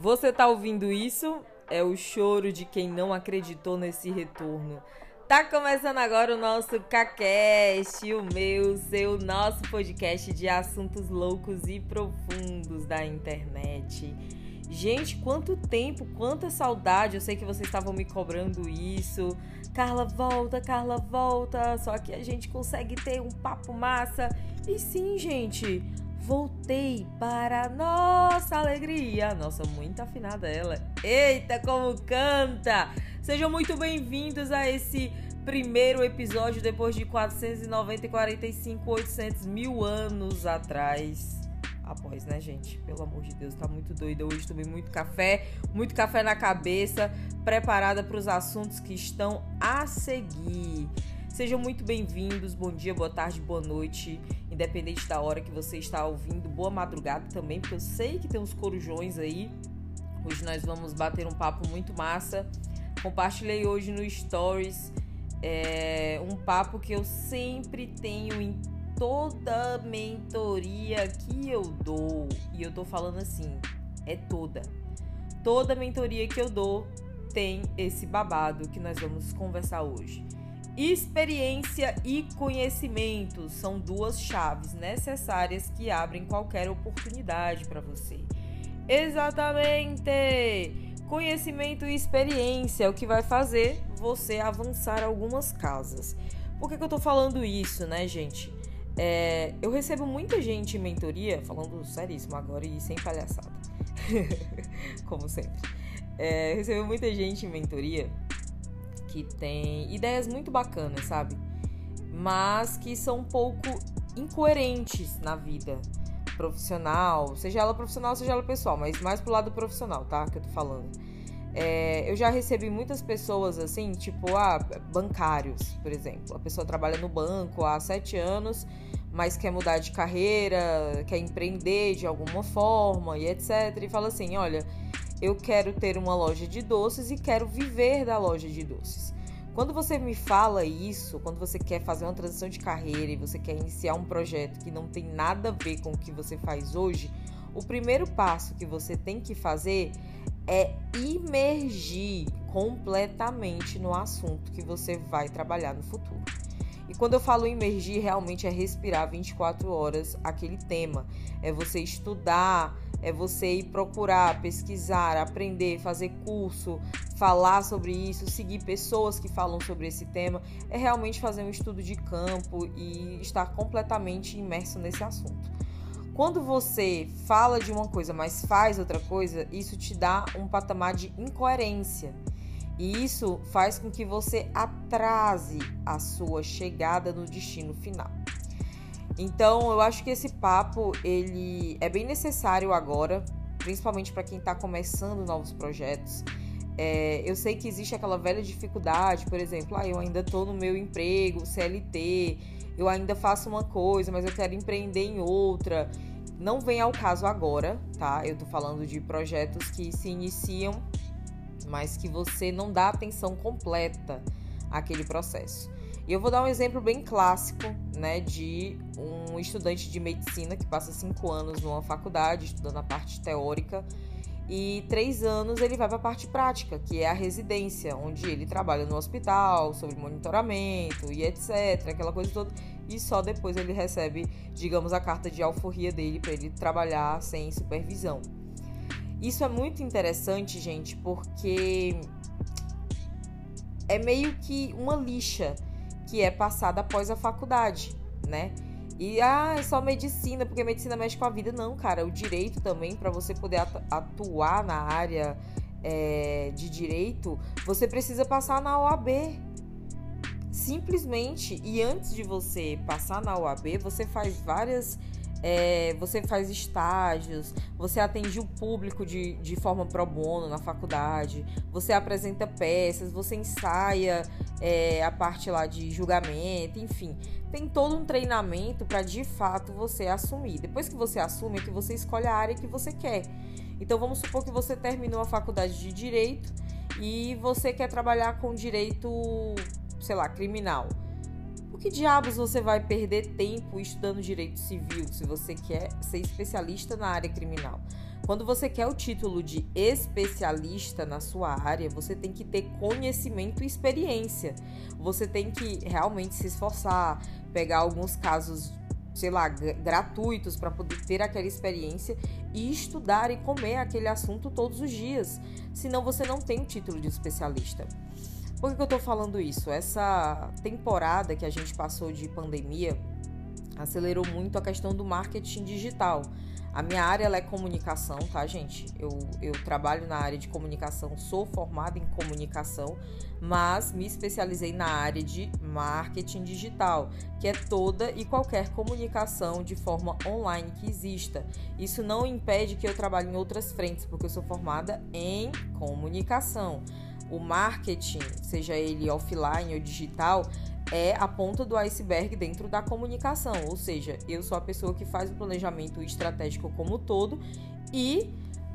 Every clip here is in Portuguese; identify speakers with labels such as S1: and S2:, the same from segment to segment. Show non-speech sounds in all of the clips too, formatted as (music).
S1: Você tá ouvindo isso? É o choro de quem não acreditou nesse retorno. Tá começando agora o nosso Cacast, o meu, seu, nosso podcast de assuntos loucos e profundos da internet. Gente, quanto tempo, quanta saudade. Eu sei que vocês estavam me cobrando isso. Carla, volta, Carla, volta. Só que a gente consegue ter um papo massa. E sim, gente, voltei para nossa alegria. Nossa, muito afinada ela. Eita, como canta! Sejam muito bem-vindos a esse primeiro episódio depois de 490 e 45, 800 mil anos atrás. Após, né, gente? Pelo amor de Deus, tá muito doida hoje. Tomei muito café, muito café na cabeça, preparada para os assuntos que estão a seguir. Sejam muito bem-vindos. Bom dia, boa tarde, boa noite, independente da hora que você está ouvindo. Boa madrugada também, porque eu sei que tem uns corujões aí. Hoje nós vamos bater um papo muito massa. Compartilhei hoje no Stories é, um papo que eu sempre tenho em toda mentoria que eu dou. E eu tô falando assim, é toda. Toda mentoria que eu dou tem esse babado que nós vamos conversar hoje. Experiência e conhecimento são duas chaves necessárias que abrem qualquer oportunidade para você. Exatamente! Conhecimento e experiência é o que vai fazer você avançar algumas casas. Por que, que eu tô falando isso, né, gente? É, eu recebo muita gente em mentoria, falando seríssimo agora e sem palhaçada, (laughs) como sempre. É, recebo muita gente em mentoria que tem ideias muito bacanas, sabe? Mas que são um pouco incoerentes na vida profissional, seja ela profissional, seja ela pessoal, mas mais pro lado profissional, tá? Que eu tô falando. É, eu já recebi muitas pessoas assim, tipo, ah, bancários, por exemplo. A pessoa trabalha no banco há sete anos, mas quer mudar de carreira, quer empreender de alguma forma e etc. E fala assim: olha, eu quero ter uma loja de doces e quero viver da loja de doces. Quando você me fala isso, quando você quer fazer uma transição de carreira e você quer iniciar um projeto que não tem nada a ver com o que você faz hoje, o primeiro passo que você tem que fazer é imergir completamente no assunto que você vai trabalhar no futuro. E quando eu falo imergir, realmente é respirar 24 horas aquele tema. É você estudar, é você ir procurar, pesquisar, aprender, fazer curso, falar sobre isso, seguir pessoas que falam sobre esse tema. É realmente fazer um estudo de campo e estar completamente imerso nesse assunto. Quando você fala de uma coisa, mas faz outra coisa, isso te dá um patamar de incoerência. E isso faz com que você atrase a sua chegada no destino final. Então, eu acho que esse papo ele é bem necessário agora, principalmente para quem está começando novos projetos. É, eu sei que existe aquela velha dificuldade, por exemplo, ah, eu ainda estou no meu emprego, CLT, eu ainda faço uma coisa, mas eu quero empreender em outra. Não vem ao caso agora, tá? Eu estou falando de projetos que se iniciam, mas que você não dá atenção completa àquele processo. E eu vou dar um exemplo bem clássico, né, de um estudante de medicina que passa cinco anos numa faculdade estudando a parte teórica e três anos ele vai para a parte prática, que é a residência, onde ele trabalha no hospital, sobre monitoramento e etc, aquela coisa toda. E só depois ele recebe, digamos, a carta de alforria dele para ele trabalhar sem supervisão. Isso é muito interessante, gente, porque é meio que uma lixa que é passada após a faculdade, né? E ah, é só medicina, porque medicina mexe com a vida. Não, cara, o direito também, para você poder atuar na área é, de direito, você precisa passar na OAB. Simplesmente, e antes de você passar na OAB, você faz várias é, você faz estágios, você atende o público de, de forma pro bono na faculdade, você apresenta peças, você ensaia é, a parte lá de julgamento, enfim. Tem todo um treinamento para de fato você assumir. Depois que você assume, é que você escolhe a área que você quer. Então vamos supor que você terminou a faculdade de direito e você quer trabalhar com direito, sei lá, criminal. Por que diabos você vai perder tempo estudando direito civil se você quer ser especialista na área criminal? Quando você quer o título de especialista na sua área, você tem que ter conhecimento e experiência. Você tem que realmente se esforçar, pegar alguns casos, sei lá, gratuitos para poder ter aquela experiência e estudar e comer aquele assunto todos os dias. Senão você não tem o título de especialista. Por que, eu estou falando isso? Essa temporada que a gente passou de pandemia acelerou muito a questão do marketing digital. A minha área é comunicação, tá, gente? Eu, eu trabalho na área de comunicação, sou formada em comunicação, mas me especializei na área de marketing digital, que é toda e qualquer comunicação de forma online que exista. Isso não impede que eu trabalhe em outras frentes, porque eu sou formada em comunicação. O marketing, seja ele offline ou digital, é a ponta do iceberg dentro da comunicação, ou seja, eu sou a pessoa que faz o planejamento estratégico como todo e,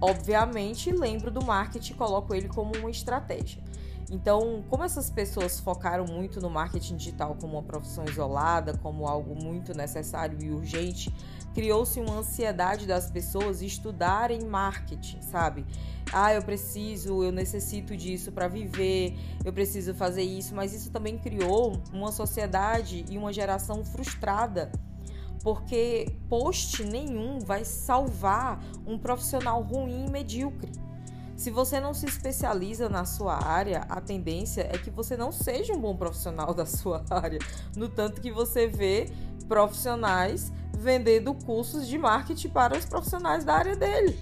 S1: obviamente, lembro do marketing e coloco ele como uma estratégia. Então, como essas pessoas focaram muito no marketing digital como uma profissão isolada, como algo muito necessário e urgente, criou-se uma ansiedade das pessoas estudarem marketing, sabe? Ah, eu preciso, eu necessito disso para viver, eu preciso fazer isso, mas isso também criou uma sociedade e uma geração frustrada porque post nenhum vai salvar um profissional ruim e medíocre. Se você não se especializa na sua área, a tendência é que você não seja um bom profissional (laughs) da sua área. No tanto que você vê profissionais vendendo cursos de marketing para os profissionais da área dele.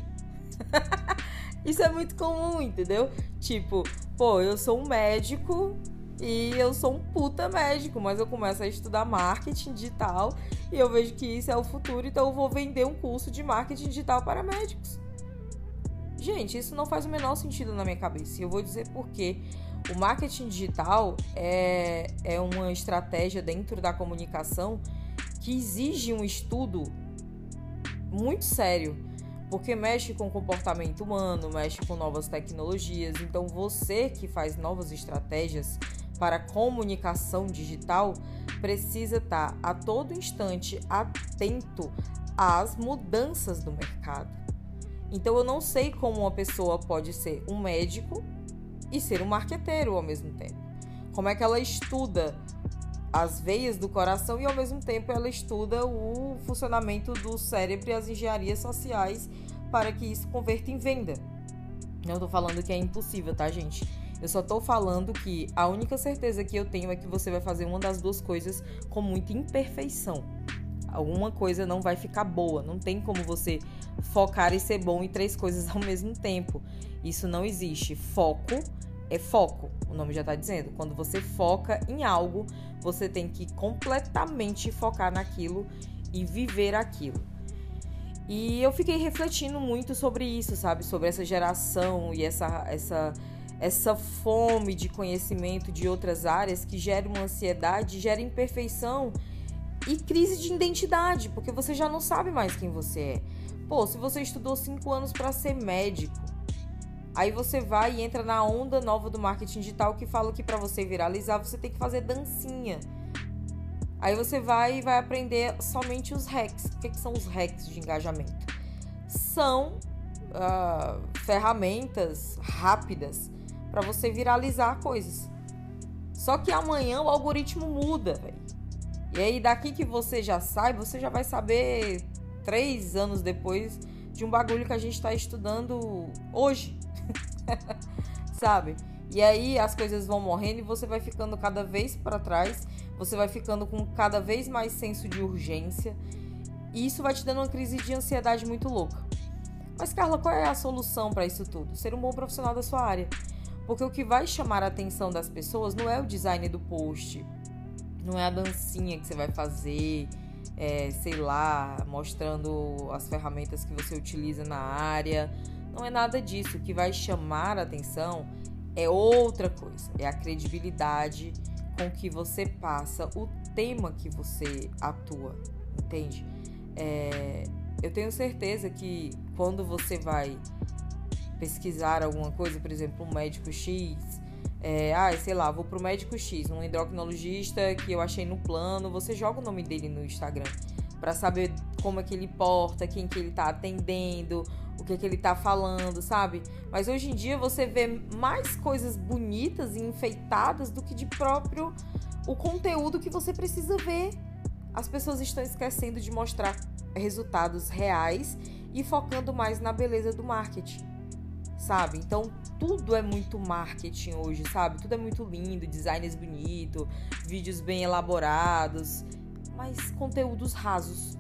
S1: (laughs) Isso é muito comum, entendeu? Tipo, pô, eu sou um médico e eu sou um puta médico, mas eu começo a estudar marketing digital e eu vejo que isso é o futuro, então eu vou vender um curso de marketing digital para médicos. Gente, isso não faz o menor sentido na minha cabeça. E eu vou dizer por quê. O marketing digital é, é uma estratégia dentro da comunicação que exige um estudo muito sério, porque mexe com o comportamento humano, mexe com novas tecnologias. Então, você que faz novas estratégias para comunicação digital precisa estar a todo instante atento às mudanças do mercado. Então eu não sei como uma pessoa pode ser um médico e ser um marqueteiro ao mesmo tempo. Como é que ela estuda as veias do coração e ao mesmo tempo ela estuda o funcionamento do cérebro e as engenharias sociais para que isso converta em venda. Não estou falando que é impossível, tá, gente? Eu só estou falando que a única certeza que eu tenho é que você vai fazer uma das duas coisas com muita imperfeição alguma coisa não vai ficar boa. Não tem como você focar e ser bom em três coisas ao (laughs) mesmo tempo. Isso não existe. Foco é foco, o nome já está dizendo. Quando você foca em algo, você tem que completamente focar naquilo e viver aquilo. E eu fiquei refletindo muito sobre isso, sabe? Sobre essa geração e essa, essa, essa fome de conhecimento de outras áreas que gera uma ansiedade, gera imperfeição e crise de identidade, porque você já não sabe mais quem você é. Pô, se você estudou cinco anos para ser médico, aí você vai e entra na onda nova do marketing digital que fala que para você viralizar você tem que fazer dancinha. Aí você vai e vai aprender somente os hacks. O que, que são os hacks de engajamento? São uh, ferramentas rápidas para você viralizar coisas. Só que amanhã o algoritmo muda, velho. E aí, daqui que você já sai, você já vai saber três anos depois de um bagulho que a gente está estudando hoje. (laughs) Sabe? E aí as coisas vão morrendo e você vai ficando cada vez para trás, você vai ficando com cada vez mais senso de urgência. E isso vai te dando uma crise de ansiedade muito louca. Mas, Carla, qual é a solução para isso tudo? Ser um bom profissional da sua área. Porque o que vai chamar a atenção das pessoas não é o design do post, não é a dancinha que você vai fazer, é, sei lá, mostrando as ferramentas que você utiliza na área. Não é nada disso. O que vai chamar a atenção é outra coisa. É a credibilidade com que você passa o tema que você atua, entende? É, eu tenho certeza que quando você vai pesquisar alguma coisa, por exemplo, um médico X, é, ah, sei lá, vou pro médico X, um endocrinologista que eu achei no plano, você joga o nome dele no Instagram para saber como é que ele porta, quem que ele tá atendendo, o que, que ele tá falando, sabe? Mas hoje em dia você vê mais coisas bonitas e enfeitadas do que de próprio o conteúdo que você precisa ver. As pessoas estão esquecendo de mostrar resultados reais e focando mais na beleza do marketing, sabe? Então tudo é muito marketing hoje, sabe? Tudo é muito lindo, designs bonito, vídeos bem elaborados, mas conteúdos rasos,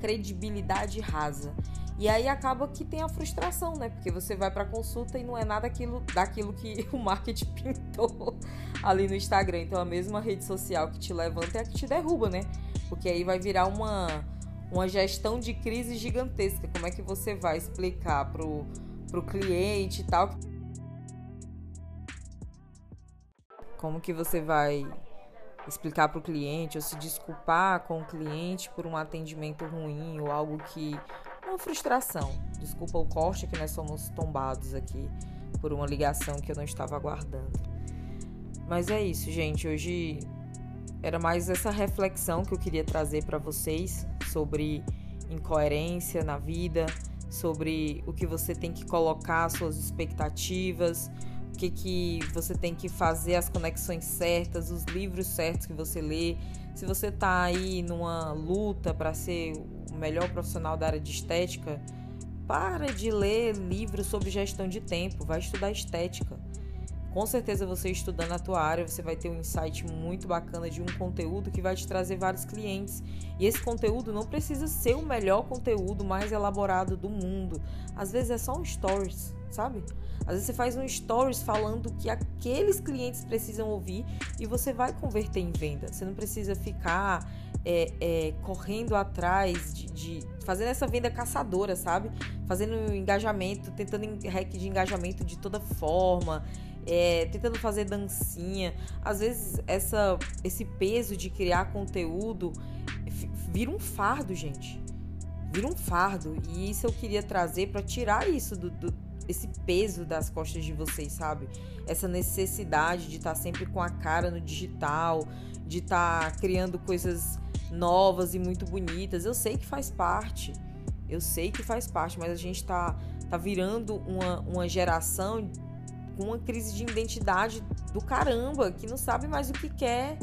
S1: credibilidade rasa. E aí acaba que tem a frustração, né? Porque você vai para consulta e não é nada aquilo, daquilo que (laughs) o marketing pintou ali no Instagram. Então a mesma rede social que te levanta é a que te derruba, né? Porque aí vai virar uma uma gestão de crise gigantesca. Como é que você vai explicar pro pro cliente e tal? Como que você vai explicar para o cliente ou se desculpar com o cliente por um atendimento ruim ou algo que uma frustração. Desculpa o corte que nós somos tombados aqui por uma ligação que eu não estava aguardando. Mas é isso, gente. Hoje era mais essa reflexão que eu queria trazer para vocês sobre incoerência na vida, sobre o que você tem que colocar, suas expectativas, o que, que você tem que fazer, as conexões certas, os livros certos que você lê. Se você está aí numa luta para ser o melhor profissional da área de estética, para de ler livros sobre gestão de tempo, vai estudar estética. Com certeza você estudando a tua área, você vai ter um insight muito bacana de um conteúdo que vai te trazer vários clientes. E esse conteúdo não precisa ser o melhor conteúdo mais elaborado do mundo. Às vezes é só um stories, sabe? Às vezes você faz um stories falando que aqueles clientes precisam ouvir e você vai converter em venda. Você não precisa ficar é, é, correndo atrás de, de fazendo essa venda caçadora, sabe? Fazendo engajamento, tentando hack de engajamento de toda forma é, tentando fazer dancinha. Às vezes essa, esse peso de criar conteúdo vira um fardo, gente. Vira um fardo. E isso eu queria trazer para tirar isso do, do, esse peso das costas de vocês, sabe? Essa necessidade de estar tá sempre com a cara no digital, de estar tá criando coisas novas e muito bonitas. Eu sei que faz parte. Eu sei que faz parte, mas a gente tá, tá virando uma, uma geração com uma crise de identidade do caramba, que não sabe mais o que quer.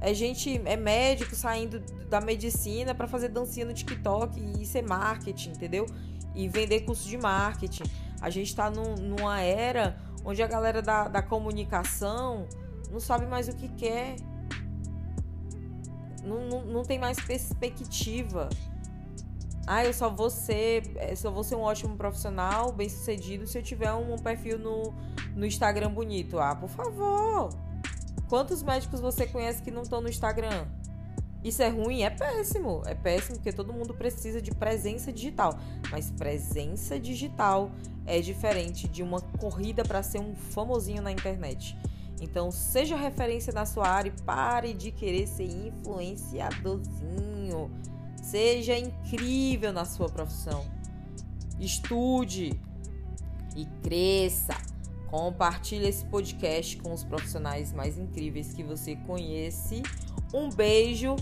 S1: É gente, é médico saindo da medicina para fazer dancinha no TikTok e ser marketing, entendeu? E vender curso de marketing. A gente está num, numa era onde a galera da, da comunicação não sabe mais o que quer. Não, não, não tem mais perspectiva. Ah, eu só vou ser, eh, só vou ser um ótimo profissional, bem sucedido, se eu tiver um perfil no, no Instagram bonito. Ah, por favor. Quantos médicos você conhece que não estão no Instagram? Isso é ruim? É péssimo. É péssimo porque todo mundo precisa de presença digital. Mas presença digital é diferente de uma corrida para ser um famosinho na internet. Então, seja referência na sua área e pare de querer ser influenciadorzinho. Seja incrível na sua profissão. Estude e cresça. Compartilhe esse podcast com os profissionais mais incríveis que você conhece. Um beijo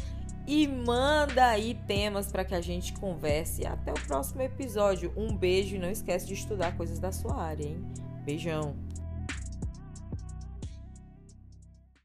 S1: e manda aí temas para que a gente converse. Até o próximo episódio. Um beijo e não esquece de estudar coisas da sua área, hein? Beijão.